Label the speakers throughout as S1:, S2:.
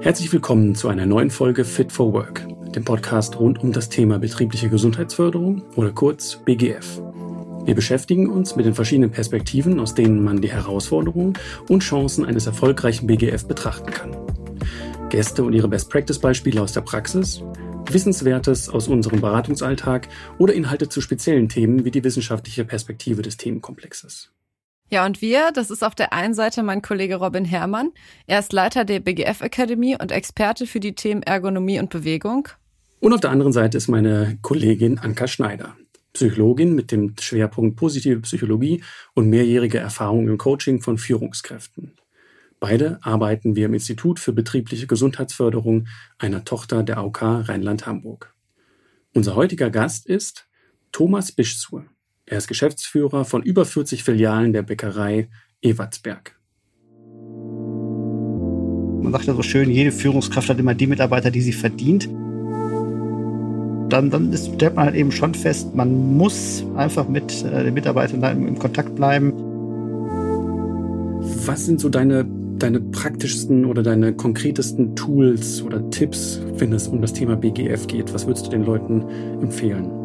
S1: Herzlich willkommen zu einer neuen Folge Fit for Work, dem Podcast rund um das Thema betriebliche Gesundheitsförderung oder kurz BGF. Wir beschäftigen uns mit den verschiedenen Perspektiven, aus denen man die Herausforderungen und Chancen eines erfolgreichen BGF betrachten kann. Gäste und ihre Best-Practice-Beispiele aus der Praxis, Wissenswertes aus unserem Beratungsalltag oder Inhalte zu speziellen Themen wie die wissenschaftliche Perspektive des Themenkomplexes.
S2: Ja, und wir, das ist auf der einen Seite mein Kollege Robin Herrmann. Er ist Leiter der BGF Akademie und Experte für die Themen Ergonomie und Bewegung.
S1: Und auf der anderen Seite ist meine Kollegin Anka Schneider, Psychologin mit dem Schwerpunkt positive Psychologie und mehrjährige Erfahrung im Coaching von Führungskräften. Beide arbeiten wir im Institut für betriebliche Gesundheitsförderung, einer Tochter der AOK Rheinland-Hamburg. Unser heutiger Gast ist Thomas Bischzur. Er ist Geschäftsführer von über 40 Filialen der Bäckerei Ewertsberg.
S3: Man sagt ja so schön, jede Führungskraft hat immer die Mitarbeiter, die sie verdient. Dann, dann ist, stellt man halt eben schon fest, man muss einfach mit äh, den Mitarbeitern im, im Kontakt bleiben.
S1: Was sind so deine, deine praktischsten oder deine konkretesten Tools oder Tipps, wenn es um das Thema BGF geht? Was würdest du den Leuten empfehlen?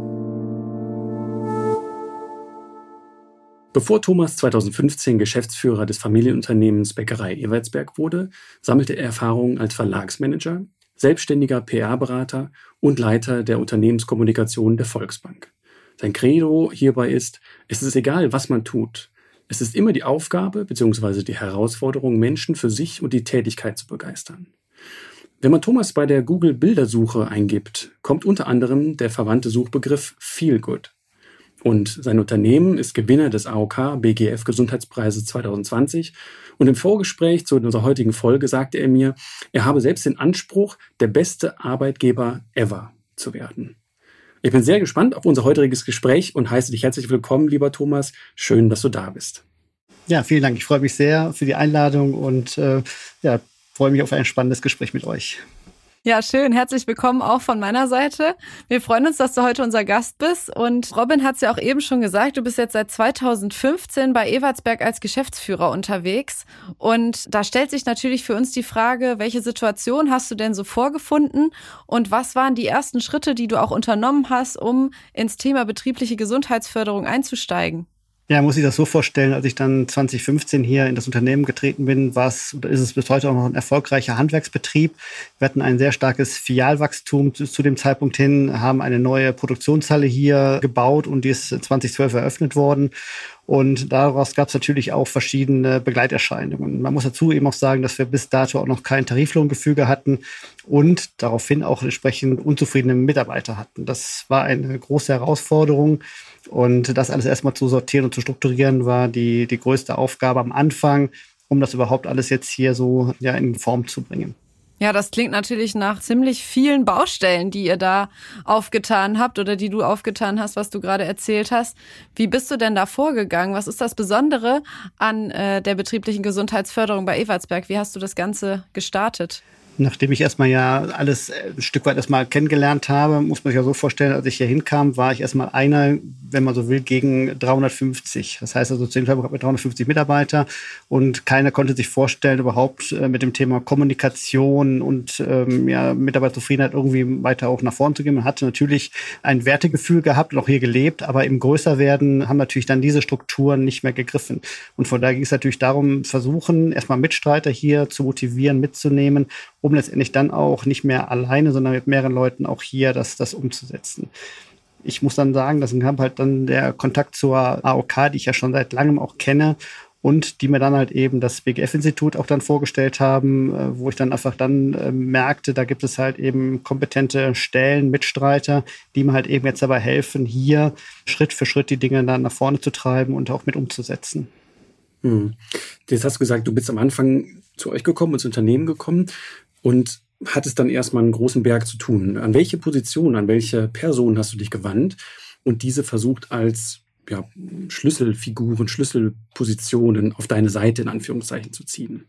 S1: Bevor Thomas 2015 Geschäftsführer des Familienunternehmens Bäckerei Evertsberg wurde, sammelte er Erfahrungen als Verlagsmanager, selbstständiger PR-Berater und Leiter der Unternehmenskommunikation der Volksbank. Sein Credo hierbei ist, es ist egal, was man tut. Es ist immer die Aufgabe bzw. die Herausforderung, Menschen für sich und die Tätigkeit zu begeistern. Wenn man Thomas bei der Google Bildersuche eingibt, kommt unter anderem der verwandte Suchbegriff Feel Good. Und sein Unternehmen ist Gewinner des AOK BGF Gesundheitspreises 2020. Und im Vorgespräch zu unserer heutigen Folge sagte er mir, er habe selbst den Anspruch, der beste Arbeitgeber ever zu werden. Ich bin sehr gespannt auf unser heutiges Gespräch und heiße dich herzlich willkommen, lieber Thomas. Schön, dass du da bist.
S3: Ja, vielen Dank. Ich freue mich sehr für die Einladung und äh, ja, freue mich auf ein spannendes Gespräch mit euch.
S2: Ja, schön. Herzlich willkommen auch von meiner Seite. Wir freuen uns, dass du heute unser Gast bist. Und Robin hat es ja auch eben schon gesagt, du bist jetzt seit 2015 bei Evertsberg als Geschäftsführer unterwegs. Und da stellt sich natürlich für uns die Frage, welche Situation hast du denn so vorgefunden und was waren die ersten Schritte, die du auch unternommen hast, um ins Thema betriebliche Gesundheitsförderung einzusteigen?
S3: Ja, muss ich das so vorstellen, als ich dann 2015 hier in das Unternehmen getreten bin, war es oder ist es bis heute auch noch ein erfolgreicher Handwerksbetrieb. Wir hatten ein sehr starkes Filialwachstum zu, zu dem Zeitpunkt hin, haben eine neue Produktionshalle hier gebaut und die ist 2012 eröffnet worden. Und daraus gab es natürlich auch verschiedene Begleiterscheinungen. Man muss dazu eben auch sagen, dass wir bis dato auch noch kein Tariflohngefüge hatten und daraufhin auch entsprechend unzufriedene Mitarbeiter hatten. Das war eine große Herausforderung. Und das alles erstmal zu sortieren und zu strukturieren, war die, die größte Aufgabe am Anfang, um das überhaupt alles jetzt hier so ja, in Form zu bringen.
S2: Ja, das klingt natürlich nach ziemlich vielen Baustellen, die ihr da aufgetan habt oder die du aufgetan hast, was du gerade erzählt hast. Wie bist du denn da vorgegangen? Was ist das Besondere an äh, der betrieblichen Gesundheitsförderung bei Evertsberg? Wie hast du das Ganze gestartet?
S3: Nachdem ich erstmal ja alles äh, ein Stück weit erstmal kennengelernt habe, muss man sich ja so vorstellen, als ich hier hinkam, war ich erstmal einer, wenn man so will, gegen 350. Das heißt also, zu dem Zeitpunkt hatten wir 350 Mitarbeiter und keiner konnte sich vorstellen, überhaupt äh, mit dem Thema Kommunikation und ähm, ja, Mitarbeiterzufriedenheit irgendwie weiter auch nach vorne zu gehen. Man hatte natürlich ein Wertegefühl gehabt und auch hier gelebt, aber im Größerwerden haben natürlich dann diese Strukturen nicht mehr gegriffen. Und von daher ging es natürlich darum, versuchen, erstmal Mitstreiter hier zu motivieren, mitzunehmen um letztendlich dann auch nicht mehr alleine, sondern mit mehreren Leuten auch hier das, das umzusetzen. Ich muss dann sagen, das kam halt dann der Kontakt zur AOK, die ich ja schon seit langem auch kenne und die mir dann halt eben das BGF-Institut auch dann vorgestellt haben, äh, wo ich dann einfach dann äh, merkte, da gibt es halt eben kompetente Stellen, Mitstreiter, die mir halt eben jetzt dabei helfen, hier Schritt für Schritt die Dinge dann nach vorne zu treiben und auch mit umzusetzen.
S1: Hm. Jetzt hast du gesagt, du bist am Anfang zu euch gekommen, ins Unternehmen gekommen und hattest dann erstmal einen großen Berg zu tun. An welche Position, an welche Person hast du dich gewandt und diese versucht als ja, Schlüsselfiguren, Schlüsselpositionen auf deine Seite in Anführungszeichen zu ziehen?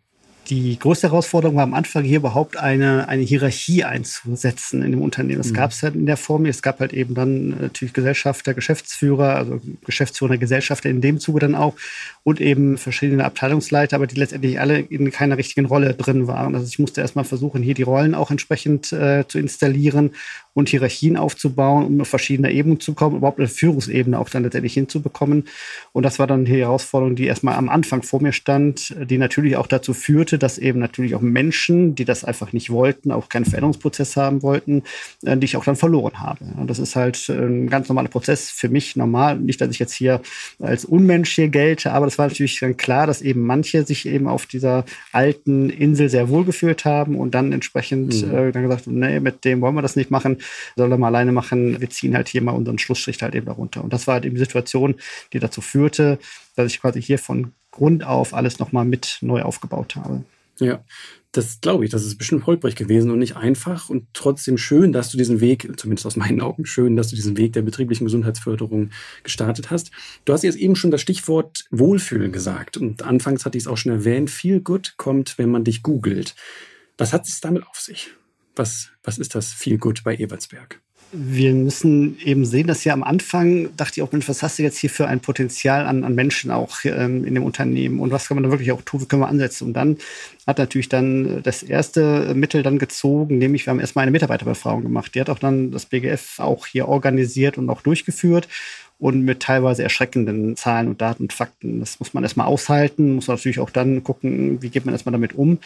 S3: Die größte Herausforderung war am Anfang hier überhaupt eine, eine Hierarchie einzusetzen in dem Unternehmen. Das mhm. gab es halt in der Form. Es gab halt eben dann natürlich Gesellschafter, Geschäftsführer, also Geschäftsführer, Gesellschafter in dem Zuge dann auch und eben verschiedene Abteilungsleiter, aber die letztendlich alle in keiner richtigen Rolle drin waren. Also ich musste erstmal versuchen, hier die Rollen auch entsprechend äh, zu installieren und Hierarchien aufzubauen, um auf verschiedene Ebenen zu kommen, überhaupt eine Führungsebene auch dann letztendlich hinzubekommen. Und das war dann die Herausforderung, die erstmal am Anfang vor mir stand, die natürlich auch dazu führte, dass eben natürlich auch Menschen, die das einfach nicht wollten, auch keinen Veränderungsprozess haben wollten, äh, die ich auch dann verloren habe. Und das ist halt ein ganz normaler Prozess für mich normal. Nicht, dass ich jetzt hier als Unmensch hier gelte, aber das war natürlich dann klar, dass eben manche sich eben auf dieser alten Insel sehr wohl gefühlt haben und dann entsprechend mhm. äh, dann gesagt, nee, mit dem wollen wir das nicht machen soll er mal alleine machen. Wir ziehen halt hier mal unseren Schlussstrich halt eben darunter. Und das war halt eben die Situation, die dazu führte, dass ich quasi hier von Grund auf alles nochmal mit neu aufgebaut habe.
S1: Ja, das glaube ich. Das ist bestimmt holprig gewesen und nicht einfach und trotzdem schön, dass du diesen Weg, zumindest aus meinen Augen schön, dass du diesen Weg der betrieblichen Gesundheitsförderung gestartet hast. Du hast jetzt eben schon das Stichwort Wohlfühlen gesagt und anfangs hatte ich es auch schon erwähnt. Viel Good kommt, wenn man dich googelt. Was hat es damit auf sich? Was, was ist das viel gut bei Ebertsberg?
S3: Wir müssen eben sehen, dass ja am Anfang dachte ich auch, Mensch, was hast du jetzt hier für ein Potenzial an, an Menschen auch ähm, in dem Unternehmen und was kann man da wirklich auch tun, wie können wir ansetzen? Und dann hat natürlich dann das erste Mittel dann gezogen, nämlich wir haben erstmal eine Mitarbeiterbefragung gemacht. Die hat auch dann das BGF auch hier organisiert und auch durchgeführt und mit teilweise erschreckenden Zahlen und Daten und Fakten. Das muss man erstmal aushalten, muss natürlich auch dann gucken, wie geht man erstmal damit um.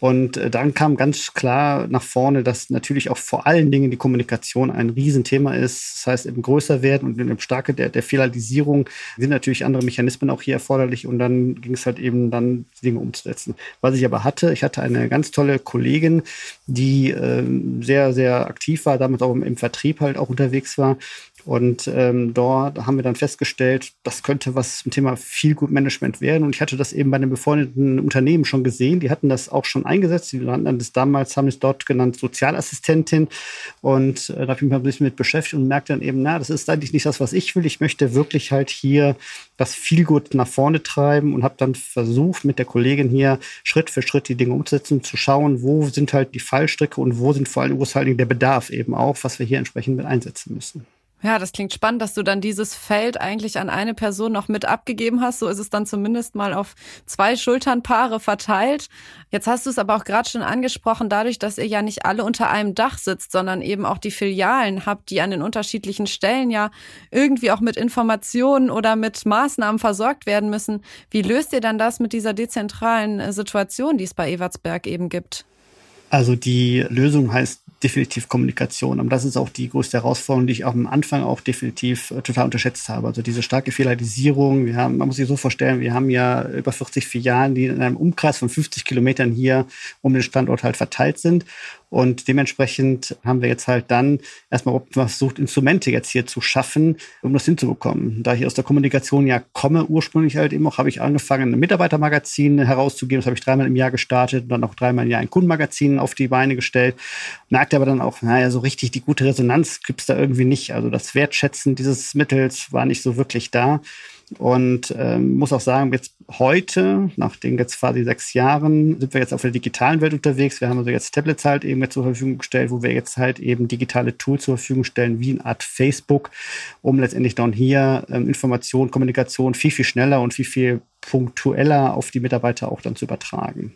S3: Und äh, dann kam ganz klar nach vorne, dass natürlich auch vor allen Dingen die Kommunikation ein Riesenthema ist. Das heißt, im größer werden und dem Starke der, der Filialisierung sind natürlich andere Mechanismen auch hier erforderlich. Und dann ging es halt eben dann, Dinge umzusetzen. Was ich aber hatte, ich hatte eine ganz tolle Kollegin, die äh, sehr, sehr aktiv war, damit auch im, im Vertrieb halt auch unterwegs war und ähm, dort haben wir dann festgestellt, das könnte was zum Thema viel Good Management werden. Und ich hatte das eben bei einem befreundeten Unternehmen schon gesehen. Die hatten das auch schon eingesetzt. Die nannten das damals, haben es dort genannt, Sozialassistentin. Und äh, da habe ich mich ein bisschen mit beschäftigt und merkte dann eben, na, das ist eigentlich nicht das, was ich will. Ich möchte wirklich halt hier das viel gut nach vorne treiben und habe dann versucht, mit der Kollegin hier Schritt für Schritt die Dinge umzusetzen, zu schauen, wo sind halt die Fallstricke und wo sind vor allem, wo ist halt der Bedarf eben auch, was wir hier entsprechend mit einsetzen müssen.
S2: Ja, das klingt spannend, dass du dann dieses Feld eigentlich an eine Person noch mit abgegeben hast. So ist es dann zumindest mal auf zwei Schulternpaare verteilt. Jetzt hast du es aber auch gerade schon angesprochen, dadurch, dass ihr ja nicht alle unter einem Dach sitzt, sondern eben auch die Filialen habt, die an den unterschiedlichen Stellen ja irgendwie auch mit Informationen oder mit Maßnahmen versorgt werden müssen. Wie löst ihr dann das mit dieser dezentralen äh, Situation, die es bei Evertsberg eben gibt?
S3: Also die Lösung heißt definitiv Kommunikation. Und das ist auch die größte Herausforderung, die ich auch am Anfang auch definitiv äh, total unterschätzt habe. Also diese starke Filialisierung. Wir haben, man muss sich so vorstellen, wir haben ja über 40 Filialen, die in einem Umkreis von 50 Kilometern hier um den Standort halt verteilt sind. Und dementsprechend haben wir jetzt halt dann erstmal versucht, Instrumente jetzt hier zu schaffen, um das hinzubekommen. Da ich aus der Kommunikation ja komme, ursprünglich halt eben auch, habe ich angefangen, ein Mitarbeitermagazin herauszugeben. Das habe ich dreimal im Jahr gestartet und dann auch dreimal im Jahr ein Kundenmagazin auf die Beine gestellt. Merkte aber dann auch, naja, so richtig die gute Resonanz gibt es da irgendwie nicht. Also das Wertschätzen dieses Mittels war nicht so wirklich da. Und ähm, muss auch sagen, jetzt heute, nach den jetzt quasi sechs Jahren, sind wir jetzt auf der digitalen Welt unterwegs. Wir haben also jetzt Tablets halt eben zur Verfügung gestellt, wo wir jetzt halt eben digitale Tools zur Verfügung stellen, wie eine Art Facebook, um letztendlich dann hier ähm, Information, Kommunikation viel, viel schneller und viel, viel punktueller auf die Mitarbeiter auch dann zu übertragen.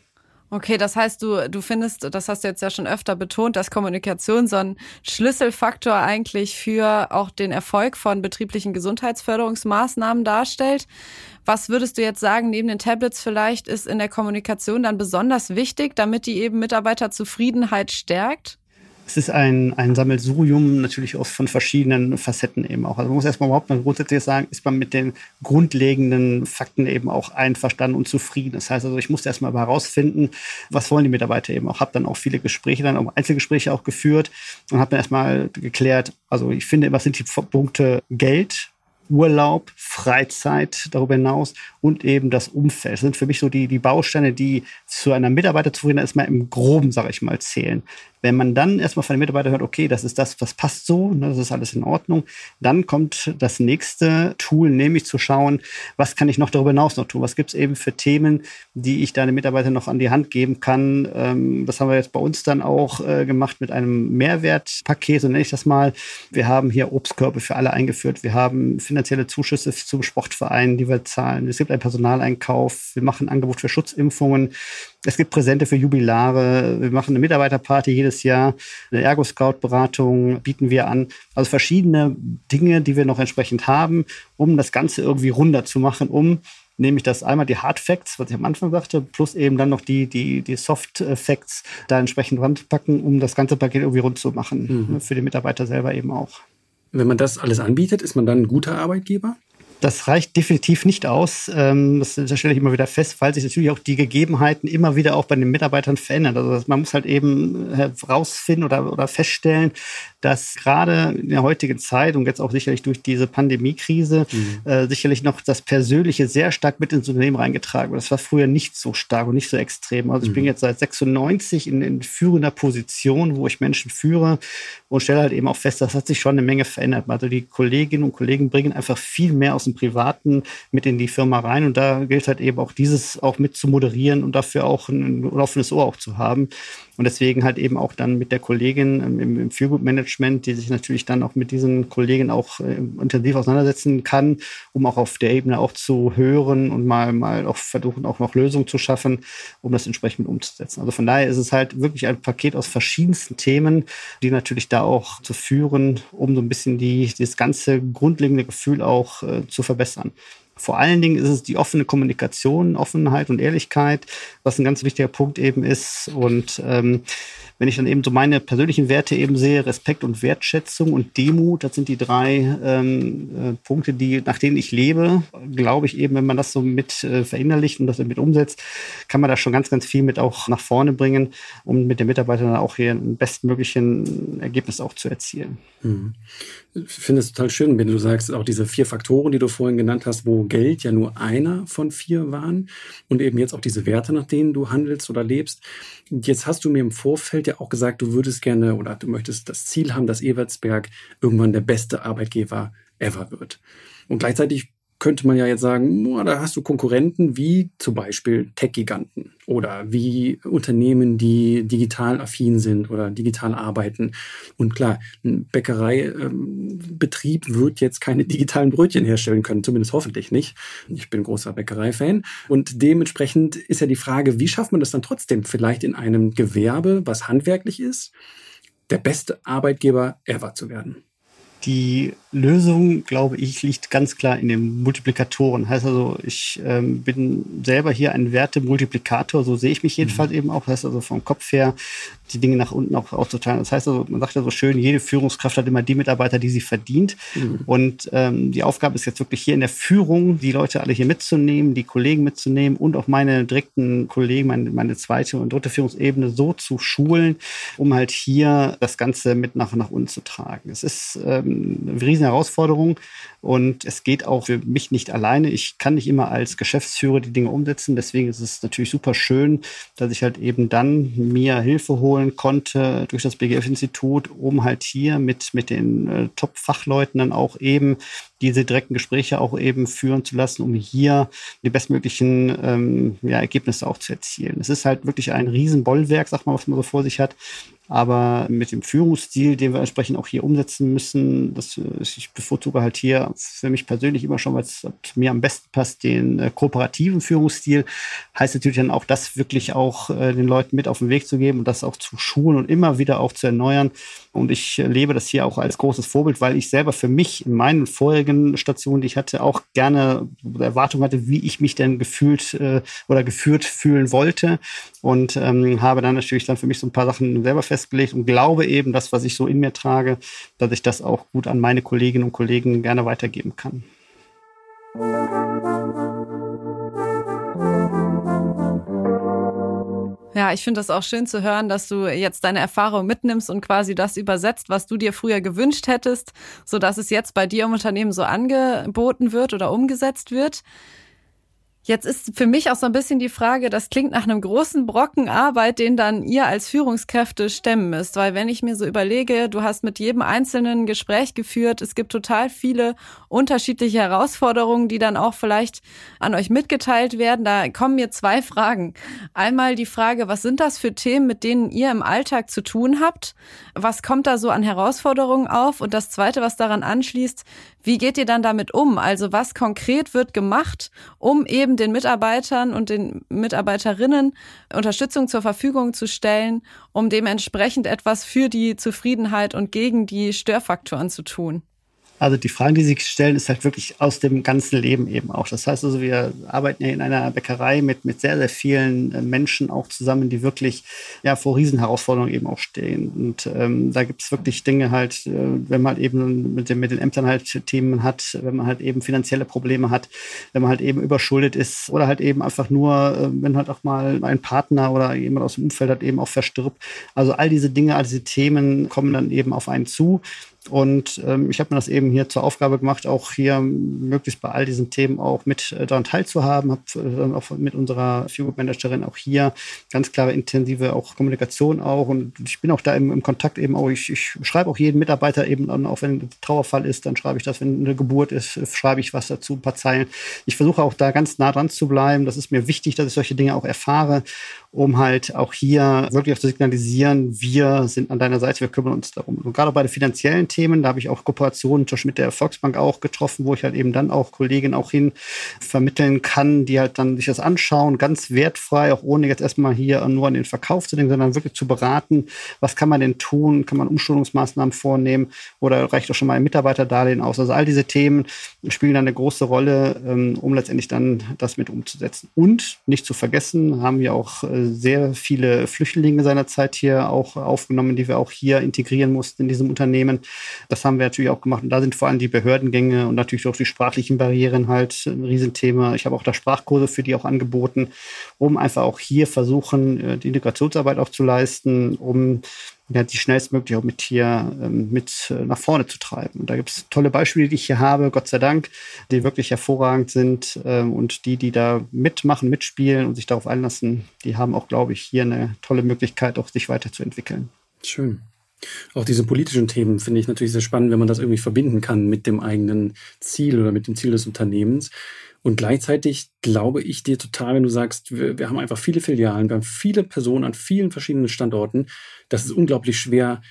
S2: Okay, das heißt, du, du findest, das hast du jetzt ja schon öfter betont, dass Kommunikation so ein Schlüsselfaktor eigentlich für auch den Erfolg von betrieblichen Gesundheitsförderungsmaßnahmen darstellt. Was würdest du jetzt sagen, neben den Tablets vielleicht ist in der Kommunikation dann besonders wichtig, damit die eben Mitarbeiterzufriedenheit stärkt?
S3: Es ist ein, ein Sammelsurium natürlich auch von verschiedenen Facetten eben auch. Also man muss erstmal überhaupt mal grundsätzlich sagen, ist man mit den grundlegenden Fakten eben auch einverstanden und zufrieden. Das heißt also, ich musste erstmal herausfinden, was wollen die Mitarbeiter eben auch. Habe dann auch viele Gespräche, dann auch Einzelgespräche auch geführt und habe dann erstmal geklärt, also ich finde, was sind die Punkte Geld, Urlaub, Freizeit darüber hinaus und eben das Umfeld. Das sind für mich so die, die Bausteine, die zu einer Mitarbeiterzufriedenheit erstmal im Groben, sage ich mal, zählen. Wenn man dann erstmal von den Mitarbeitern hört, okay, das ist das, was passt so, ne, das ist alles in Ordnung, dann kommt das nächste Tool, nämlich zu schauen, was kann ich noch darüber hinaus noch tun? Was gibt es eben für Themen, die ich deine Mitarbeiter noch an die Hand geben kann? Ähm, das haben wir jetzt bei uns dann auch äh, gemacht mit einem Mehrwertpaket, so nenne ich das mal. Wir haben hier Obstkörbe für alle eingeführt. Wir haben finanzielle Zuschüsse zum Sportverein, die wir zahlen. Es gibt einen Personaleinkauf. Wir machen ein Angebot für Schutzimpfungen. Es gibt Präsente für Jubilare. Wir machen eine Mitarbeiterparty jedes Jahr. Eine Ergo-Scout-Beratung bieten wir an. Also verschiedene Dinge, die wir noch entsprechend haben, um das Ganze irgendwie runder zu machen, um nämlich das einmal die Hard Facts, was ich am Anfang sagte, plus eben dann noch die, die, die Soft Facts da entsprechend ranpacken, um das ganze Paket irgendwie rund zu machen. Mhm. Für die Mitarbeiter selber eben auch.
S1: Wenn man das alles anbietet, ist man dann ein guter Arbeitgeber?
S3: Das reicht definitiv nicht aus. Ähm, das, das stelle ich immer wieder fest, weil sich natürlich auch die Gegebenheiten immer wieder auch bei den Mitarbeitern verändern. Also man muss halt eben herausfinden oder, oder feststellen, dass gerade in der heutigen Zeit und jetzt auch sicherlich durch diese Pandemiekrise mhm. äh, sicherlich noch das Persönliche sehr stark mit ins Unternehmen reingetragen wird. Das war früher nicht so stark und nicht so extrem. Also ich mhm. bin jetzt seit 96 in, in führender Position, wo ich Menschen führe und stelle halt eben auch fest, das hat sich schon eine Menge verändert. Also die Kolleginnen und Kollegen bringen einfach viel mehr aus dem Privaten mit in die Firma rein und da gilt halt eben auch dieses auch mit zu moderieren und dafür auch ein offenes Ohr auch zu haben. Und deswegen halt eben auch dann mit der Kollegin ähm, im, im Feelgood-Management, die sich natürlich dann auch mit diesen Kollegen auch äh, intensiv auseinandersetzen kann, um auch auf der Ebene auch zu hören und mal, mal auch versuchen, auch noch Lösungen zu schaffen, um das entsprechend umzusetzen. Also von daher ist es halt wirklich ein Paket aus verschiedensten Themen, die natürlich da auch zu führen, um so ein bisschen die, das ganze grundlegende Gefühl auch äh, zu verbessern. Vor allen Dingen ist es die offene Kommunikation, Offenheit und Ehrlichkeit, was ein ganz wichtiger Punkt eben ist. Und ähm, wenn ich dann eben so meine persönlichen Werte eben sehe, Respekt und Wertschätzung und Demut, das sind die drei ähm, äh, Punkte, die, nach denen ich lebe, glaube ich eben, wenn man das so mit äh, verinnerlicht und das mit umsetzt, kann man da schon ganz, ganz viel mit auch nach vorne bringen, um mit den Mitarbeitern dann auch hier ein bestmöglichen Ergebnis auch zu erzielen.
S1: Mhm. Ich finde es total schön, wenn du sagst, auch diese vier Faktoren, die du vorhin genannt hast, wo Geld ja nur einer von vier waren und eben jetzt auch diese Werte, nach denen du handelst oder lebst. Jetzt hast du mir im Vorfeld ja auch gesagt, du würdest gerne oder du möchtest das Ziel haben, dass Evertsberg irgendwann der beste Arbeitgeber ever wird. Und gleichzeitig könnte man ja jetzt sagen, da hast du Konkurrenten wie zum Beispiel Tech-Giganten oder wie Unternehmen, die digital affin sind oder digital arbeiten. Und klar, ein Bäckereibetrieb ähm, wird jetzt keine digitalen Brötchen herstellen können, zumindest hoffentlich nicht. Ich bin großer Bäckerei-Fan. Und dementsprechend ist ja die Frage, wie schafft man das dann trotzdem vielleicht in einem Gewerbe, was handwerklich ist, der beste Arbeitgeber ever zu werden?
S3: Die Lösung, glaube ich, liegt ganz klar in den Multiplikatoren. Heißt also, ich ähm, bin selber hier ein Wertemultiplikator, so sehe ich mich jedenfalls mhm. eben auch. Heißt also vom Kopf her die Dinge nach unten auch auszuteilen. Das heißt also, man sagt ja so schön, jede Führungskraft hat immer die Mitarbeiter, die sie verdient. Mhm. Und ähm, die Aufgabe ist jetzt wirklich hier in der Führung, die Leute alle hier mitzunehmen, die Kollegen mitzunehmen und auch meine direkten Kollegen, meine, meine zweite und dritte Führungsebene so zu schulen, um halt hier das Ganze mit nach, nach unten zu tragen. Es ist ähm, eine riesen Herausforderung und es geht auch für mich nicht alleine. Ich kann nicht immer als Geschäftsführer die Dinge umsetzen. Deswegen ist es natürlich super schön, dass ich halt eben dann mir Hilfe holen konnte durch das BGF-Institut, um halt hier mit, mit den äh, Top-Fachleuten dann auch eben diese direkten Gespräche auch eben führen zu lassen, um hier die bestmöglichen ähm, ja, Ergebnisse auch zu erzielen. Es ist halt wirklich ein Riesenbollwerk, sag mal, was man so vor sich hat. Aber mit dem Führungsstil, den wir entsprechend auch hier umsetzen müssen, das, ich bevorzuge halt hier für mich persönlich immer schon, was mir am besten passt, den äh, kooperativen Führungsstil. Heißt natürlich dann auch, das wirklich auch äh, den Leuten mit auf den Weg zu geben und das auch zu schulen und immer wieder auch zu erneuern. Und ich lebe das hier auch als großes Vorbild, weil ich selber für mich in meinen vorherigen Stationen, die ich hatte, auch gerne Erwartungen hatte, wie ich mich denn gefühlt äh, oder geführt fühlen wollte. Und ähm, habe dann natürlich dann für mich so ein paar Sachen selber festgelegt und glaube eben, das, was ich so in mir trage, dass ich das auch gut an meine Kolleginnen und Kollegen gerne weitergeben kann.
S2: Ja, ich finde das auch schön zu hören, dass du jetzt deine Erfahrung mitnimmst und quasi das übersetzt, was du dir früher gewünscht hättest, so dass es jetzt bei dir im Unternehmen so angeboten wird oder umgesetzt wird. Jetzt ist für mich auch so ein bisschen die Frage, das klingt nach einem großen Brocken Arbeit, den dann ihr als Führungskräfte stemmen müsst. Weil wenn ich mir so überlege, du hast mit jedem einzelnen Gespräch geführt, es gibt total viele unterschiedliche Herausforderungen, die dann auch vielleicht an euch mitgeteilt werden. Da kommen mir zwei Fragen. Einmal die Frage, was sind das für Themen, mit denen ihr im Alltag zu tun habt? Was kommt da so an Herausforderungen auf? Und das zweite, was daran anschließt, wie geht ihr dann damit um? Also was konkret wird gemacht, um eben den Mitarbeitern und den Mitarbeiterinnen Unterstützung zur Verfügung zu stellen, um dementsprechend etwas für die Zufriedenheit und gegen die Störfaktoren zu tun?
S3: Also die Fragen, die Sie stellen, ist halt wirklich aus dem ganzen Leben eben auch. Das heißt also, wir arbeiten ja in einer Bäckerei mit, mit sehr, sehr vielen äh, Menschen auch zusammen, die wirklich ja vor Riesenherausforderungen eben auch stehen. Und ähm, da gibt es wirklich Dinge halt, äh, wenn man halt eben mit, den, mit den Ämtern halt Themen hat, wenn man halt eben finanzielle Probleme hat, wenn man halt eben überschuldet ist oder halt eben einfach nur, äh, wenn halt auch mal ein Partner oder jemand aus dem Umfeld halt eben auch verstirbt. Also all diese Dinge, all diese Themen kommen dann eben auf einen zu. Und ähm, ich habe mir das eben hier zur Aufgabe gemacht, auch hier möglichst bei all diesen Themen auch mit äh, daran teilzuhaben. Habe äh, dann auch mit unserer Figure Managerin auch hier ganz klare intensive auch Kommunikation auch. Und ich bin auch da im, im Kontakt eben auch. Ich, ich schreibe auch jeden Mitarbeiter eben an, auch wenn ein Trauerfall ist, dann schreibe ich das, wenn eine Geburt ist, schreibe ich was dazu, ein paar Zeilen. Ich versuche auch da ganz nah dran zu bleiben. Das ist mir wichtig, dass ich solche Dinge auch erfahre um halt auch hier wirklich auch zu signalisieren, wir sind an deiner Seite, wir kümmern uns darum. Und gerade bei den finanziellen Themen, da habe ich auch Kooperationen mit der Volksbank auch getroffen, wo ich halt eben dann auch Kolleginnen auch hin vermitteln kann, die halt dann sich das anschauen, ganz wertfrei, auch ohne jetzt erstmal hier nur an den Verkauf zu denken, sondern wirklich zu beraten, was kann man denn tun, kann man Umschulungsmaßnahmen vornehmen oder reicht auch schon mal ein Mitarbeiterdarlehen aus. Also all diese Themen spielen dann eine große Rolle, ähm, um letztendlich dann das mit umzusetzen. Und nicht zu vergessen, haben wir auch äh, sehr viele Flüchtlinge seinerzeit hier auch aufgenommen, die wir auch hier integrieren mussten in diesem Unternehmen. Das haben wir natürlich auch gemacht. Und da sind vor allem die Behördengänge und natürlich auch die sprachlichen Barrieren halt ein Riesenthema. Ich habe auch da Sprachkurse für die auch angeboten, um einfach auch hier versuchen, äh, die Integrationsarbeit auch zu leisten, um ja, die schnellstmöglich auch mit hier ähm, mit äh, nach vorne zu treiben. Und da gibt es tolle Beispiele, die ich hier habe, Gott sei Dank, die wirklich hervorragend sind. Ähm, und die, die da mitmachen, mitspielen und sich darauf einlassen, die haben auch, glaube ich, hier eine tolle Möglichkeit, auch sich weiterzuentwickeln.
S1: Schön. Auch diese politischen Themen finde ich natürlich sehr spannend, wenn man das irgendwie verbinden kann mit dem eigenen Ziel oder mit dem Ziel des Unternehmens. Und gleichzeitig glaube ich dir total, wenn du sagst, wir, wir haben einfach viele Filialen, wir haben viele Personen an vielen verschiedenen Standorten. Das ist unglaublich schwer,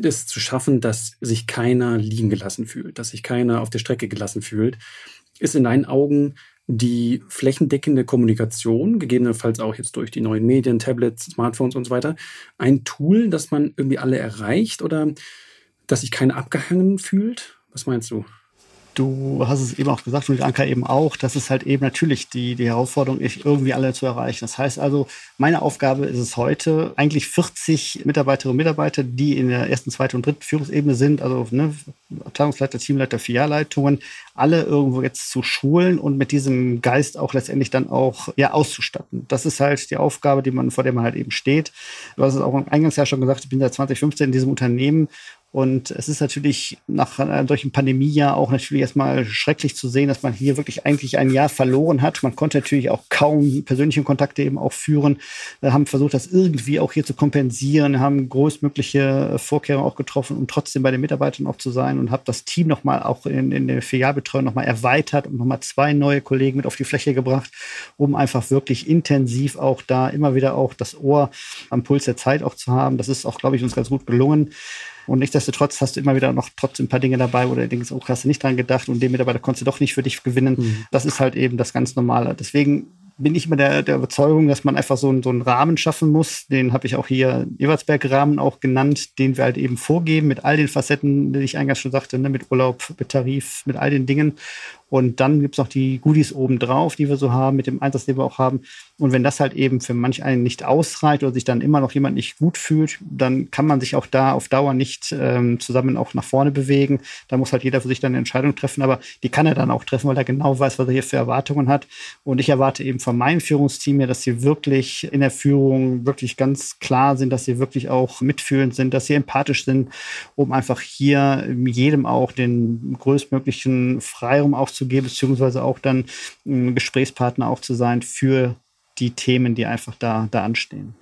S1: das zu schaffen, dass sich keiner liegen gelassen fühlt, dass sich keiner auf der Strecke gelassen fühlt. Ist in deinen Augen die flächendeckende Kommunikation, gegebenenfalls auch jetzt durch die neuen Medien, Tablets, Smartphones und so weiter, ein Tool, das man irgendwie alle erreicht oder dass sich keiner abgehangen fühlt? Was meinst du?
S3: Du hast es eben auch gesagt und Anka eben auch, dass es halt eben natürlich die, die Herausforderung ist, irgendwie alle zu erreichen. Das heißt also, meine Aufgabe ist es heute, eigentlich 40 Mitarbeiterinnen und Mitarbeiter, die in der ersten, zweiten und dritten Führungsebene sind, also ne, Abteilungsleiter, Teamleiter, Filialleitungen, alle irgendwo jetzt zu schulen und mit diesem Geist auch letztendlich dann auch ja, auszustatten. Das ist halt die Aufgabe, die man, vor der man halt eben steht. Du hast es auch eingangs ja schon gesagt, ich bin seit 2015 in diesem Unternehmen und es ist natürlich nach einem solchen Pandemiejahr auch natürlich erstmal schrecklich zu sehen, dass man hier wirklich eigentlich ein Jahr verloren hat. Man konnte natürlich auch kaum persönliche Kontakte eben auch führen. Wir haben versucht, das irgendwie auch hier zu kompensieren, haben größtmögliche Vorkehrungen auch getroffen, um trotzdem bei den Mitarbeitern auch zu sein und habe das Team nochmal auch in, in der Filialbetreuung nochmal erweitert und nochmal zwei neue Kollegen mit auf die Fläche gebracht, um einfach wirklich intensiv auch da immer wieder auch das Ohr am Puls der Zeit auch zu haben. Das ist auch, glaube ich, uns ganz gut gelungen. Und nichtsdestotrotz hast du immer wieder noch trotzdem ein paar Dinge dabei, wo du denkst, oh, hast du nicht dran gedacht und den Mitarbeiter konntest du doch nicht für dich gewinnen. Mhm. Das ist halt eben das ganz Normale. Deswegen bin ich immer der, der Überzeugung, dass man einfach so, so einen Rahmen schaffen muss. Den habe ich auch hier Evertsberg-Rahmen auch genannt, den wir halt eben vorgeben mit all den Facetten, die ich eingangs schon sagte, ne, mit Urlaub, mit Tarif, mit all den Dingen Und dann gibt's noch die Goodies obendrauf, die wir so haben, mit dem Einsatz, den wir auch haben. Und wenn das halt eben für manch einen nicht ausreicht oder sich dann immer noch jemand nicht gut fühlt, dann kann man sich auch da auf Dauer nicht ähm, zusammen auch nach vorne bewegen. Da muss halt jeder für sich dann eine Entscheidung treffen, aber die kann er dann auch treffen, weil er genau weiß, was er hier für Erwartungen hat. Und ich erwarte eben von meinem Führungsteam ja, dass sie wirklich in der Führung wirklich ganz klar sind, dass sie wirklich auch mitfühlend sind, dass sie empathisch sind, um einfach hier jedem auch den größtmöglichen Freiraum aufzugeben, beziehungsweise auch dann Gesprächspartner auch zu sein für die Themen, die einfach da, da anstehen.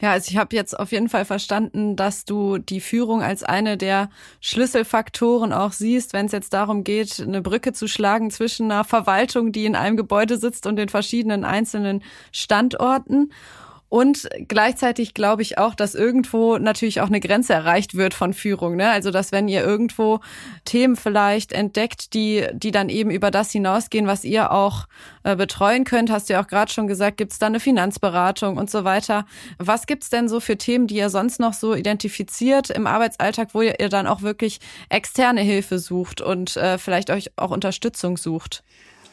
S2: Ja, also ich habe jetzt auf jeden Fall verstanden, dass du die Führung als eine der Schlüsselfaktoren auch siehst, wenn es jetzt darum geht, eine Brücke zu schlagen zwischen einer Verwaltung, die in einem Gebäude sitzt und den verschiedenen einzelnen Standorten. Und gleichzeitig glaube ich auch, dass irgendwo natürlich auch eine Grenze erreicht wird von Führung. Ne? Also dass wenn ihr irgendwo Themen vielleicht entdeckt, die, die dann eben über das hinausgehen, was ihr auch äh, betreuen könnt, hast du ja auch gerade schon gesagt, gibt es da eine Finanzberatung und so weiter. Was gibt's denn so für Themen, die ihr sonst noch so identifiziert im Arbeitsalltag, wo ihr, ihr dann auch wirklich externe Hilfe sucht und äh, vielleicht euch auch Unterstützung sucht?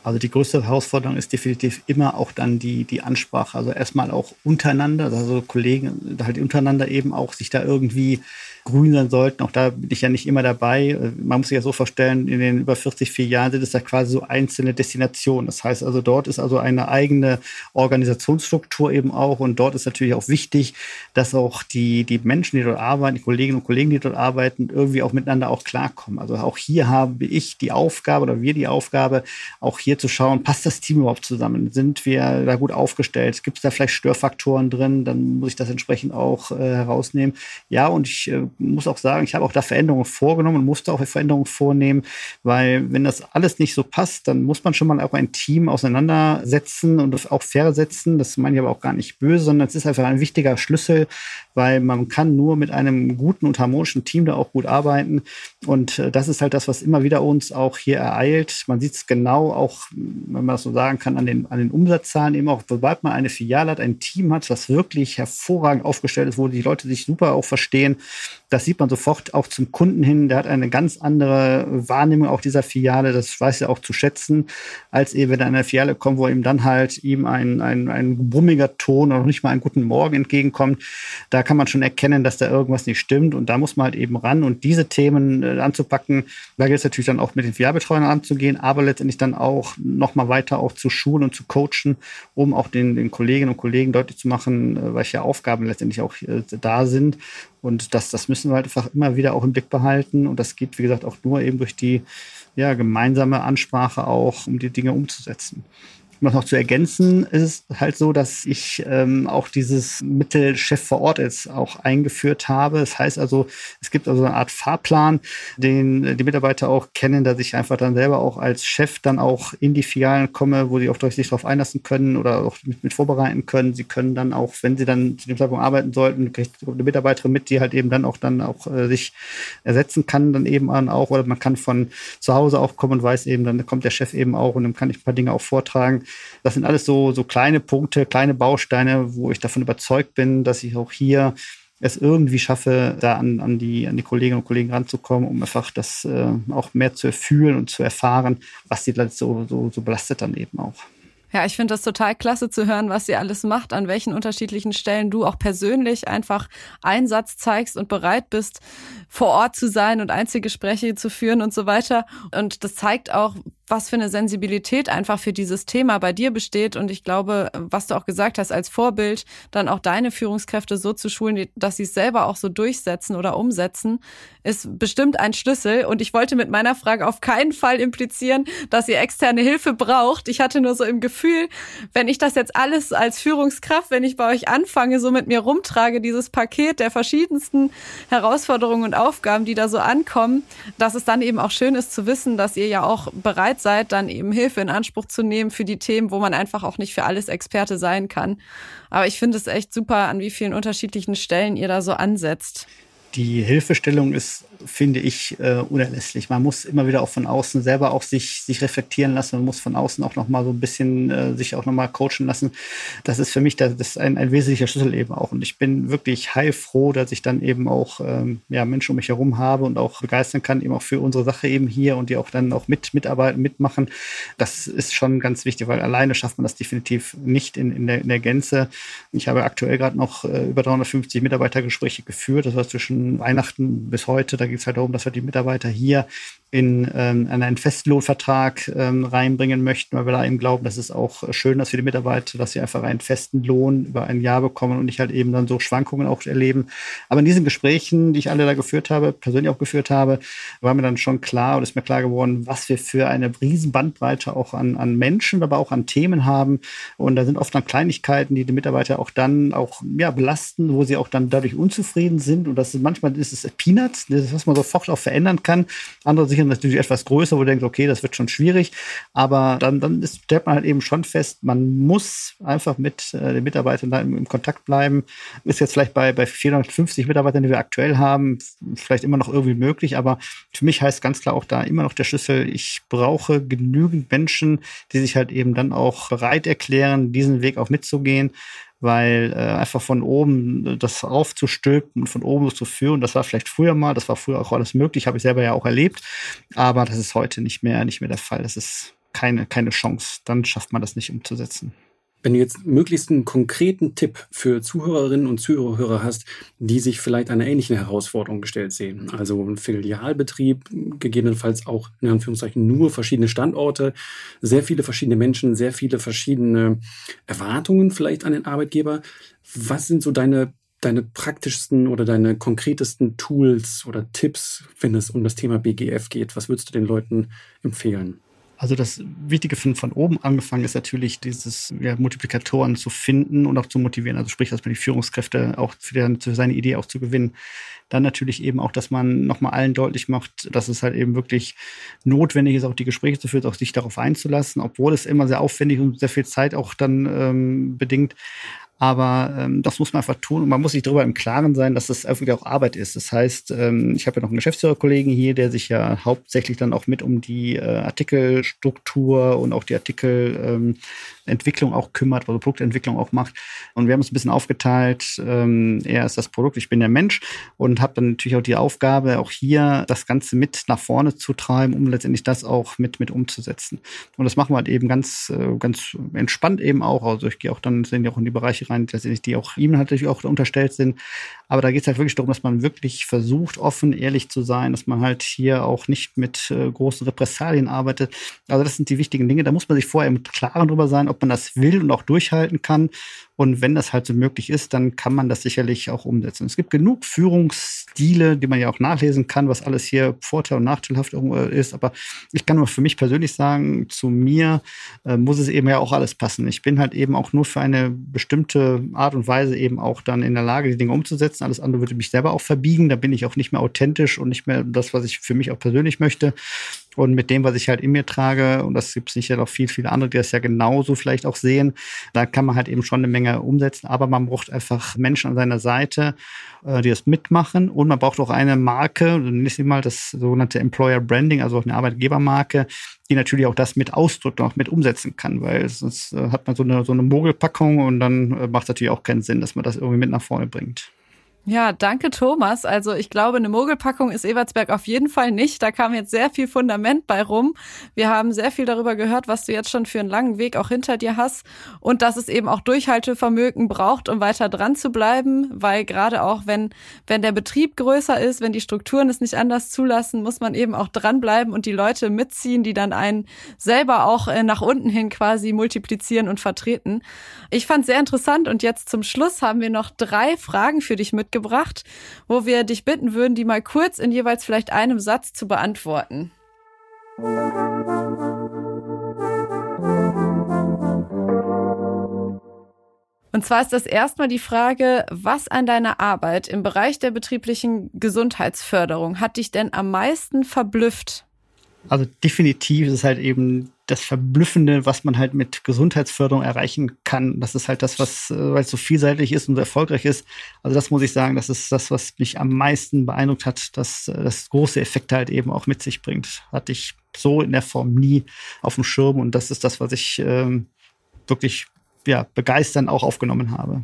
S3: Also die größte Herausforderung ist definitiv immer auch dann die, die Ansprache. Also erstmal auch untereinander, also Kollegen halt untereinander eben auch sich da irgendwie grün sein sollten. Auch da bin ich ja nicht immer dabei. Man muss sich ja so vorstellen, in den über 40 Filialen sind es ja quasi so einzelne Destinationen. Das heißt also, dort ist also eine eigene Organisationsstruktur eben auch. Und dort ist natürlich auch wichtig, dass auch die, die Menschen, die dort arbeiten, die Kolleginnen und Kollegen, die dort arbeiten, irgendwie auch miteinander auch klarkommen. Also auch hier habe ich die Aufgabe oder wir die Aufgabe, auch hier zu schauen, passt das Team überhaupt zusammen? Sind wir da gut aufgestellt? Gibt es da vielleicht Störfaktoren drin? Dann muss ich das entsprechend auch äh, herausnehmen. Ja, und ich äh, muss auch sagen, ich habe auch da Veränderungen vorgenommen und musste auch Veränderungen vornehmen, weil wenn das alles nicht so passt, dann muss man schon mal auch ein Team auseinandersetzen und auch versetzen. Das meine ich aber auch gar nicht böse, sondern es ist einfach ein wichtiger Schlüssel, weil man kann nur mit einem guten und harmonischen Team da auch gut arbeiten. Und äh, das ist halt das, was immer wieder uns auch hier ereilt. Man sieht es genau auch, wenn man das so sagen kann, an den, an den Umsatzzahlen eben auch, sobald man eine Filiale hat, ein Team hat, das wirklich hervorragend aufgestellt ist, wo die Leute sich super auch verstehen, das sieht man sofort auch zum Kunden hin. Der hat eine ganz andere Wahrnehmung auch dieser Filiale. Das weiß er auch zu schätzen, als eben, wenn er in eine Filiale kommt, wo ihm dann halt ihm ein, ein, ein brummiger Ton oder nicht mal einen guten Morgen entgegenkommt. Da kann man schon erkennen, dass da irgendwas nicht stimmt. Und da muss man halt eben ran. Und diese Themen äh, anzupacken, da gilt es natürlich dann auch mit den Filialbetreuern anzugehen, aber letztendlich dann auch nochmal weiter auch zu schulen und zu coachen, um auch den, den Kolleginnen und Kollegen deutlich zu machen, äh, welche Aufgaben letztendlich auch äh, da sind und das, das müssen wir halt einfach immer wieder auch im Blick behalten. Und das geht, wie gesagt, auch nur eben durch die ja, gemeinsame Ansprache auch, um die Dinge umzusetzen. Um das noch zu ergänzen, ist es halt so, dass ich ähm, auch dieses Mittel Chef vor Ort jetzt auch eingeführt habe. Das heißt also, es gibt also eine Art Fahrplan, den die Mitarbeiter auch kennen, dass ich einfach dann selber auch als Chef dann auch in die Filialen komme, wo sie auch sich darauf einlassen können oder auch mit, mit, vorbereiten können. Sie können dann auch, wenn sie dann zu dem Zeitpunkt arbeiten sollten, kriegt eine Mitarbeiterin mit, die halt eben dann auch dann auch äh, sich ersetzen kann, dann eben auch, oder man kann von zu Hause auch kommen und weiß eben, dann kommt der Chef eben auch und dann kann ich ein paar Dinge auch vortragen. Das sind alles so, so kleine Punkte, kleine Bausteine, wo ich davon überzeugt bin, dass ich auch hier es irgendwie schaffe, da an, an, die, an die Kolleginnen und Kollegen ranzukommen, um einfach das äh, auch mehr zu fühlen und zu erfahren, was die Leute so, so, so belastet dann eben auch.
S2: Ja, ich finde das total klasse zu hören, was ihr alles macht, an welchen unterschiedlichen Stellen du auch persönlich einfach Einsatz zeigst und bereit bist, vor Ort zu sein und Einzelgespräche zu führen und so weiter. Und das zeigt auch, was für eine Sensibilität einfach für dieses Thema bei dir besteht. Und ich glaube, was du auch gesagt hast, als Vorbild, dann auch deine Führungskräfte so zu schulen, dass sie es selber auch so durchsetzen oder umsetzen, ist bestimmt ein Schlüssel. Und ich wollte mit meiner Frage auf keinen Fall implizieren, dass ihr externe Hilfe braucht. Ich hatte nur so im Gefühl, wenn ich das jetzt alles als Führungskraft, wenn ich bei euch anfange, so mit mir rumtrage, dieses Paket der verschiedensten Herausforderungen und Aufgaben, die da so ankommen, dass es dann eben auch schön ist zu wissen, dass ihr ja auch bereit seid, dann eben Hilfe in Anspruch zu nehmen für die Themen, wo man einfach auch nicht für alles Experte sein kann. Aber ich finde es echt super, an wie vielen unterschiedlichen Stellen ihr da so ansetzt.
S3: die Hilfestellung ist, finde ich, äh, unerlässlich. Man muss immer wieder auch von außen selber auch sich, sich reflektieren lassen. Man muss von außen auch noch mal so ein bisschen äh, sich auch noch mal coachen lassen. Das ist für mich das, das ein, ein wesentlicher Schlüssel eben auch. Und ich bin wirklich heilfroh, dass ich dann eben auch ähm, ja, Menschen um mich herum habe und auch begeistern kann, eben auch für unsere Sache eben hier und die auch dann auch mit mitarbeiten, mitmachen. Das ist schon ganz wichtig, weil alleine schafft man das definitiv nicht in, in, der, in der Gänze. Ich habe aktuell gerade noch äh, über 350 Mitarbeitergespräche geführt. Das war zwischen Weihnachten bis heute. Da geht es halt darum, dass wir die Mitarbeiter hier in ähm, einen Festlohnvertrag ähm, reinbringen möchten, weil wir da eben glauben, das ist auch schön, dass wir die Mitarbeiter, dass sie einfach einen festen Lohn über ein Jahr bekommen und nicht halt eben dann so Schwankungen auch erleben. Aber in diesen Gesprächen, die ich alle da geführt habe, persönlich auch geführt habe, war mir dann schon klar und ist mir klar geworden, was wir für eine riesen Bandbreite auch an, an Menschen, aber auch an Themen haben. Und da sind oft dann Kleinigkeiten, die die Mitarbeiter auch dann auch ja, belasten, wo sie auch dann dadurch unzufrieden sind. Und das ist manchmal ist es Peanuts, das was man sofort auch verändern kann. Andere sicher natürlich etwas größer, wo man denkt, okay, das wird schon schwierig. Aber dann, dann ist, stellt man halt eben schon fest, man muss einfach mit äh, den Mitarbeitern im, im, Kontakt bleiben. Ist jetzt vielleicht bei, bei 450 Mitarbeitern, die wir aktuell haben, vielleicht immer noch irgendwie möglich. Aber für mich heißt ganz klar auch da immer noch der Schlüssel, ich brauche genügend Menschen, die sich halt eben dann auch bereit erklären, diesen Weg auch mitzugehen weil äh, einfach von oben das aufzustülpen und von oben zu führen, das war vielleicht früher mal, das war früher auch alles möglich, habe ich selber ja auch erlebt, aber das ist heute nicht mehr, nicht mehr der Fall. Das ist keine, keine Chance. Dann schafft man das nicht umzusetzen.
S1: Wenn du jetzt möglichst einen konkreten Tipp für Zuhörerinnen und Zuhörer hast, die sich vielleicht einer ähnlichen Herausforderung gestellt sehen, also ein Filialbetrieb, gegebenenfalls auch in Anführungszeichen nur verschiedene Standorte, sehr viele verschiedene Menschen, sehr viele verschiedene Erwartungen vielleicht an den Arbeitgeber. Was sind so deine deine praktischsten oder deine konkretesten Tools oder Tipps, wenn es um das Thema BGF geht? Was würdest du den Leuten empfehlen?
S3: Also das Wichtige von, von oben angefangen ist natürlich dieses ja, Multiplikatoren zu finden und auch zu motivieren. Also sprich, dass man die Führungskräfte auch für, den, für seine Idee auch zu gewinnen. Dann natürlich eben auch, dass man nochmal allen deutlich macht, dass es halt eben wirklich notwendig ist, auch die Gespräche zu führen, auch sich darauf einzulassen, obwohl es immer sehr aufwendig und sehr viel Zeit auch dann ähm, bedingt. Aber ähm, das muss man einfach tun und man muss sich darüber im Klaren sein, dass das einfach auch Arbeit ist. Das heißt, ähm, ich habe ja noch einen Geschäftsführerkollegen hier, der sich ja hauptsächlich dann auch mit um die äh, Artikelstruktur und auch die Artikelentwicklung ähm, auch kümmert, also Produktentwicklung auch macht. Und wir haben uns ein bisschen aufgeteilt. Ähm, er ist das Produkt, ich bin der Mensch und habe dann natürlich auch die Aufgabe, auch hier das Ganze mit nach vorne zu treiben, um letztendlich das auch mit, mit umzusetzen. Und das machen wir halt eben ganz, äh, ganz entspannt eben auch. Also ich gehe auch dann, sind ja auch in die Bereiche rein, letztendlich, die auch ihm natürlich auch unterstellt sind. Aber da geht es halt wirklich darum, dass man wirklich versucht, offen, ehrlich zu sein, dass man halt hier auch nicht mit äh, großen Repressalien arbeitet. Also das sind die wichtigen Dinge. Da muss man sich vorher im Klaren drüber sein, ob man das will und auch durchhalten kann. Und wenn das halt so möglich ist, dann kann man das sicherlich auch umsetzen. Es gibt genug Führungsstile, die man ja auch nachlesen kann, was alles hier Vorteil und Nachteilhaft ist. Aber ich kann nur für mich persönlich sagen, zu mir äh, muss es eben ja auch alles passen. Ich bin halt eben auch nur für eine bestimmte Art und Weise eben auch dann in der Lage, die Dinge umzusetzen. Alles andere würde mich selber auch verbiegen. Da bin ich auch nicht mehr authentisch und nicht mehr das, was ich für mich auch persönlich möchte. Und mit dem, was ich halt in mir trage, und das gibt es sicher noch viel, viele andere, die das ja genauso vielleicht auch sehen, da kann man halt eben schon eine Menge umsetzen. Aber man braucht einfach Menschen an seiner Seite, äh, die das mitmachen. Und man braucht auch eine Marke, nicht mal das sogenannte Employer Branding, also auch eine Arbeitgebermarke, die natürlich auch das mit ausdrückt und auch mit umsetzen kann, weil sonst äh, hat man so eine, so eine Mogelpackung und dann äh, macht es natürlich auch keinen Sinn, dass man das irgendwie mit nach vorne bringt.
S2: Ja, danke Thomas. Also ich glaube, eine Mogelpackung ist Evertsberg auf jeden Fall nicht. Da kam jetzt sehr viel Fundament bei rum. Wir haben sehr viel darüber gehört, was du jetzt schon für einen langen Weg auch hinter dir hast und dass es eben auch Durchhaltevermögen braucht, um weiter dran zu bleiben, weil gerade auch wenn wenn der Betrieb größer ist, wenn die Strukturen es nicht anders zulassen, muss man eben auch dranbleiben und die Leute mitziehen, die dann einen selber auch äh, nach unten hin quasi multiplizieren und vertreten. Ich fand sehr interessant und jetzt zum Schluss haben wir noch drei Fragen für dich mit mitgebracht, wo wir dich bitten würden, die mal kurz in jeweils vielleicht einem Satz zu beantworten. Und zwar ist das erstmal die Frage, was an deiner Arbeit im Bereich der betrieblichen Gesundheitsförderung hat dich denn am meisten verblüfft?
S3: Also definitiv ist es halt eben das Verblüffende, was man halt mit Gesundheitsförderung erreichen kann. Das ist halt das, was, äh, weil es so vielseitig ist und so erfolgreich ist. Also das muss ich sagen, das ist das, was mich am meisten beeindruckt hat, dass äh, das große Effekte halt eben auch mit sich bringt. Hatte ich so in der Form nie auf dem Schirm und das ist das, was ich ähm, wirklich ja, begeistern auch aufgenommen habe.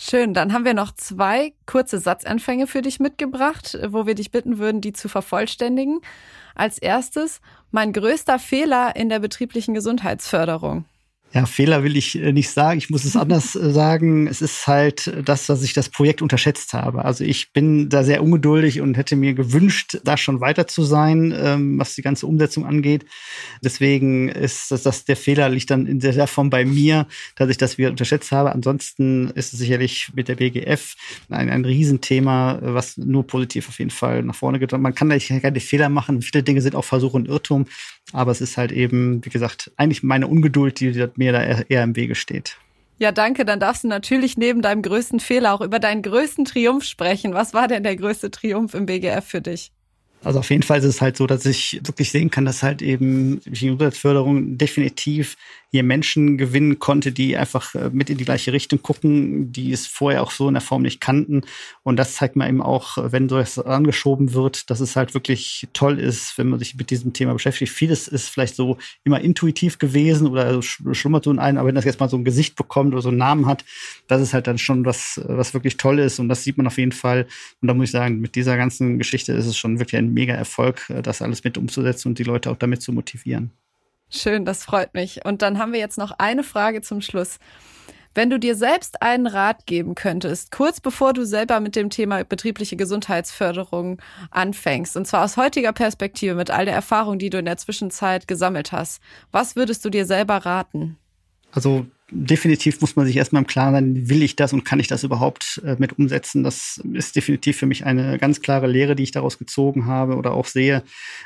S2: Schön, dann haben wir noch zwei kurze Satzanfänge für dich mitgebracht, wo wir dich bitten würden, die zu vervollständigen. Als erstes, mein größter Fehler in der betrieblichen Gesundheitsförderung.
S3: Ja, Fehler will ich äh, nicht sagen. Ich muss es anders äh, sagen. Es ist halt das, dass ich das Projekt unterschätzt habe. Also ich bin da sehr ungeduldig und hätte mir gewünscht, da schon weiter zu sein, ähm, was die ganze Umsetzung angeht. Deswegen ist das, das der Fehler liegt dann in der Form bei mir, dass ich das wieder unterschätzt habe. Ansonsten ist es sicherlich mit der BGF ein, ein Riesenthema, was nur positiv auf jeden Fall nach vorne geht. Man kann da keine Fehler machen. Viele Dinge sind auch Versuch und Irrtum. Aber es ist halt eben, wie gesagt, eigentlich meine Ungeduld, die mir da eher im Wege steht.
S2: Ja, danke. Dann darfst du natürlich neben deinem größten Fehler auch über deinen größten Triumph sprechen. Was war denn der größte Triumph im BGF für dich?
S3: Also auf jeden Fall ist es halt so, dass ich wirklich sehen kann, dass halt eben die Gesundheitsförderung definitiv hier Menschen gewinnen konnte, die einfach äh, mit in die gleiche Richtung gucken, die es vorher auch so in der Form nicht kannten. Und das zeigt mir eben auch, wenn so etwas angeschoben wird, dass es halt wirklich toll ist, wenn man sich mit diesem Thema beschäftigt. Vieles ist vielleicht so immer intuitiv gewesen oder schlummert so in einem, aber wenn das jetzt mal so ein Gesicht bekommt oder so einen Namen hat, das ist halt dann schon was, was wirklich toll ist. Und das sieht man auf jeden Fall. Und da muss ich sagen, mit dieser ganzen Geschichte ist es schon wirklich ein mega Erfolg, äh, das alles mit umzusetzen und die Leute auch damit zu motivieren.
S2: Schön, das freut mich. Und dann haben wir jetzt noch eine Frage zum Schluss. Wenn du dir selbst einen Rat geben könntest, kurz bevor du selber mit dem Thema betriebliche Gesundheitsförderung anfängst, und zwar aus heutiger Perspektive mit all der Erfahrung, die du in der Zwischenzeit gesammelt hast, was würdest du dir selber raten?
S3: Also definitiv muss man sich erstmal im Klaren sein, will ich das und kann ich das überhaupt äh, mit umsetzen? Das ist definitiv für mich eine ganz klare Lehre, die ich daraus gezogen habe oder auch sehe,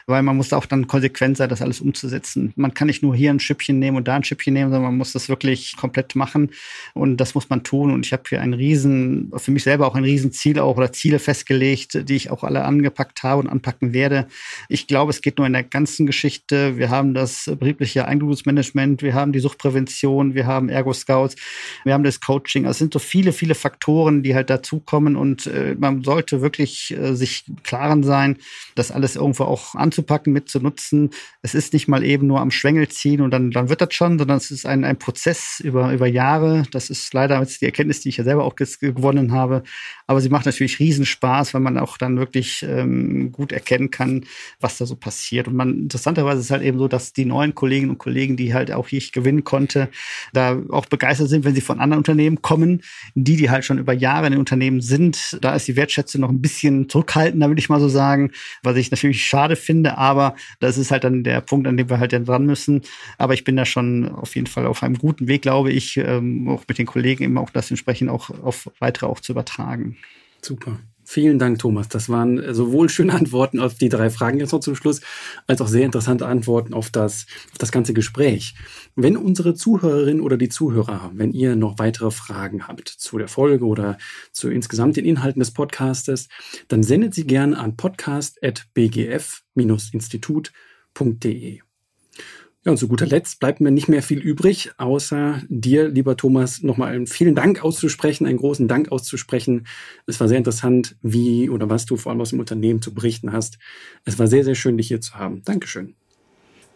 S3: weil man muss auch dann konsequent sein, das alles umzusetzen. Man kann nicht nur hier ein Schüppchen nehmen und da ein Schüppchen nehmen, sondern man muss das wirklich komplett machen und das muss man tun. Und ich habe hier ein riesen, für mich selber auch ein Riesenziel auch oder Ziele festgelegt, die ich auch alle angepackt habe und anpacken werde. Ich glaube, es geht nur in der ganzen Geschichte. Wir haben das betriebliche Eingliederungsmanagement, wir haben die Suchtprävention, wir haben Ergo-Scouts, wir haben das Coaching. Also es sind so viele, viele Faktoren, die halt dazukommen und äh, man sollte wirklich äh, sich klaren sein, das alles irgendwo auch anzupacken, mitzunutzen. Es ist nicht mal eben nur am Schwengel ziehen und dann, dann wird das schon, sondern es ist ein, ein Prozess über, über Jahre. Das ist leider jetzt die Erkenntnis, die ich ja selber auch gewonnen habe. Aber sie macht natürlich Riesenspaß, weil man auch dann wirklich ähm, gut erkennen kann, was da so passiert. Und man, interessanterweise ist es halt eben so, dass die neuen Kolleginnen und Kollegen, die halt auch hier ich gewinnen konnte, da auch begeistert sind, wenn sie von anderen Unternehmen kommen. Die, die halt schon über Jahre in den Unternehmen sind, da ist die Wertschätzung noch ein bisschen zurückhaltender, würde ich mal so sagen, was ich natürlich schade finde, aber das ist halt dann der Punkt, an dem wir halt dann dran müssen. Aber ich bin da schon auf jeden Fall auf einem guten Weg, glaube ich, ähm, auch mit den Kollegen eben auch das entsprechend auch auf weitere auch zu übertragen.
S1: Super. Vielen Dank, Thomas. Das waren sowohl schöne Antworten auf die drei Fragen jetzt noch zum Schluss, als auch sehr interessante Antworten auf das, auf das ganze Gespräch. Wenn unsere Zuhörerinnen oder die Zuhörer, wenn ihr noch weitere Fragen habt zu der Folge oder zu insgesamt den Inhalten des Podcastes, dann sendet sie gerne an podcast.bgf-institut.de. Ja, und zu guter Letzt bleibt mir nicht mehr viel übrig, außer dir, lieber Thomas, nochmal einen vielen Dank auszusprechen, einen großen Dank auszusprechen. Es war sehr interessant, wie oder was du vor allem aus dem Unternehmen zu berichten hast. Es war sehr, sehr schön, dich hier zu haben. Dankeschön.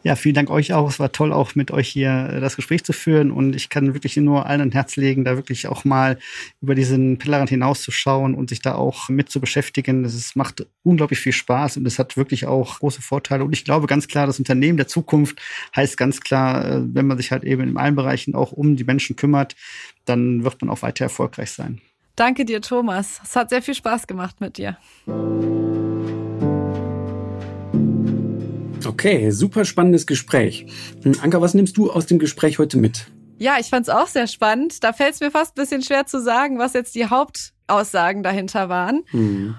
S3: Ja, vielen Dank euch auch. Es war toll, auch mit euch hier äh, das Gespräch zu führen. Und ich kann wirklich nur allen ein Herz legen, da wirklich auch mal über diesen Tellerrand hinauszuschauen und sich da auch mit zu beschäftigen. Es macht unglaublich viel Spaß und es hat wirklich auch große Vorteile. Und ich glaube ganz klar, das Unternehmen der Zukunft heißt ganz klar, äh, wenn man sich halt eben in allen Bereichen auch um die Menschen kümmert, dann wird man auch weiter erfolgreich sein.
S2: Danke dir, Thomas. Es hat sehr viel Spaß gemacht mit dir.
S1: Okay, super spannendes Gespräch. Hm, Anka, was nimmst du aus dem Gespräch heute mit?
S2: Ja, ich fand es auch sehr spannend. Da fällt es mir fast ein bisschen schwer zu sagen, was jetzt die Hauptaussagen dahinter waren. Mhm.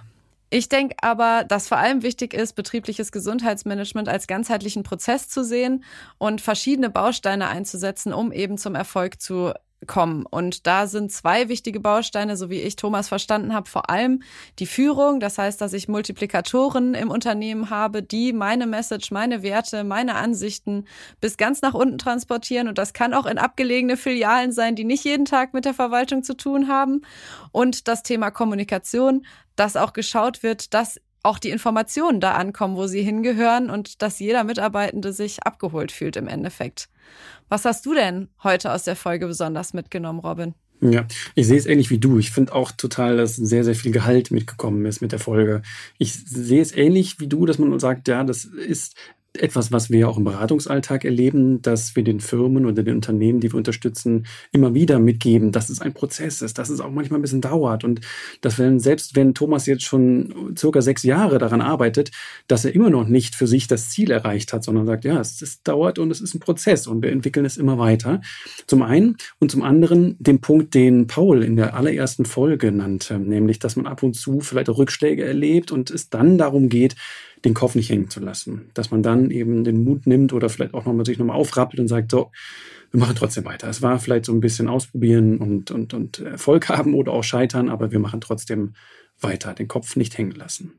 S2: Ich denke aber, dass vor allem wichtig ist, betriebliches Gesundheitsmanagement als ganzheitlichen Prozess zu sehen und verschiedene Bausteine einzusetzen, um eben zum Erfolg zu kommen. Und da sind zwei wichtige Bausteine, so wie ich Thomas verstanden habe, vor allem die Führung. Das heißt, dass ich Multiplikatoren im Unternehmen habe, die meine Message, meine Werte, meine Ansichten bis ganz nach unten transportieren. Und das kann auch in abgelegene Filialen sein, die nicht jeden Tag mit der Verwaltung zu tun haben. Und das Thema Kommunikation, dass auch geschaut wird, dass auch die Informationen da ankommen, wo sie hingehören und dass jeder Mitarbeitende sich abgeholt fühlt im Endeffekt. Was hast du denn heute aus der Folge besonders mitgenommen, Robin?
S1: Ja, ich sehe es ähnlich wie du. Ich finde auch total, dass sehr, sehr viel Gehalt mitgekommen ist mit der Folge. Ich sehe es ähnlich wie du, dass man sagt, ja, das ist etwas, was wir auch im Beratungsalltag erleben, dass wir den Firmen oder den Unternehmen, die wir unterstützen, immer wieder mitgeben, dass es ein Prozess ist, dass es auch manchmal ein bisschen dauert und dass wenn, selbst wenn Thomas jetzt schon circa sechs Jahre daran arbeitet, dass er immer noch nicht für sich das Ziel erreicht hat, sondern sagt, ja, es, es dauert und es ist ein Prozess und wir entwickeln es immer weiter. Zum einen und zum anderen den Punkt, den Paul in der allerersten Folge nannte, nämlich, dass man ab und zu vielleicht auch Rückschläge erlebt und es dann darum geht, den Kopf nicht hängen zu lassen. Dass man dann eben den Mut nimmt oder vielleicht auch nochmal sich nochmal aufrappelt und sagt, so, wir machen trotzdem weiter. Es war vielleicht so ein bisschen ausprobieren und, und, und Erfolg haben oder auch scheitern, aber wir machen trotzdem weiter, den Kopf nicht hängen lassen.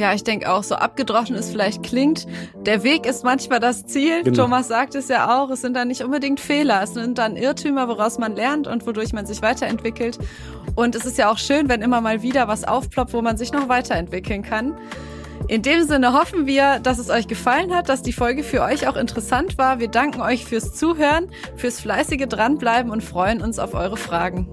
S2: Ja, ich denke auch, so abgedroschen es vielleicht klingt, der Weg ist manchmal das Ziel. Genau. Thomas sagt es ja auch, es sind dann nicht unbedingt Fehler, es sind dann Irrtümer, woraus man lernt und wodurch man sich weiterentwickelt. Und es ist ja auch schön, wenn immer mal wieder was aufploppt, wo man sich noch weiterentwickeln kann. In dem Sinne hoffen wir, dass es euch gefallen hat, dass die Folge für euch auch interessant war. Wir danken euch fürs Zuhören, fürs fleißige Dranbleiben und freuen uns auf eure Fragen.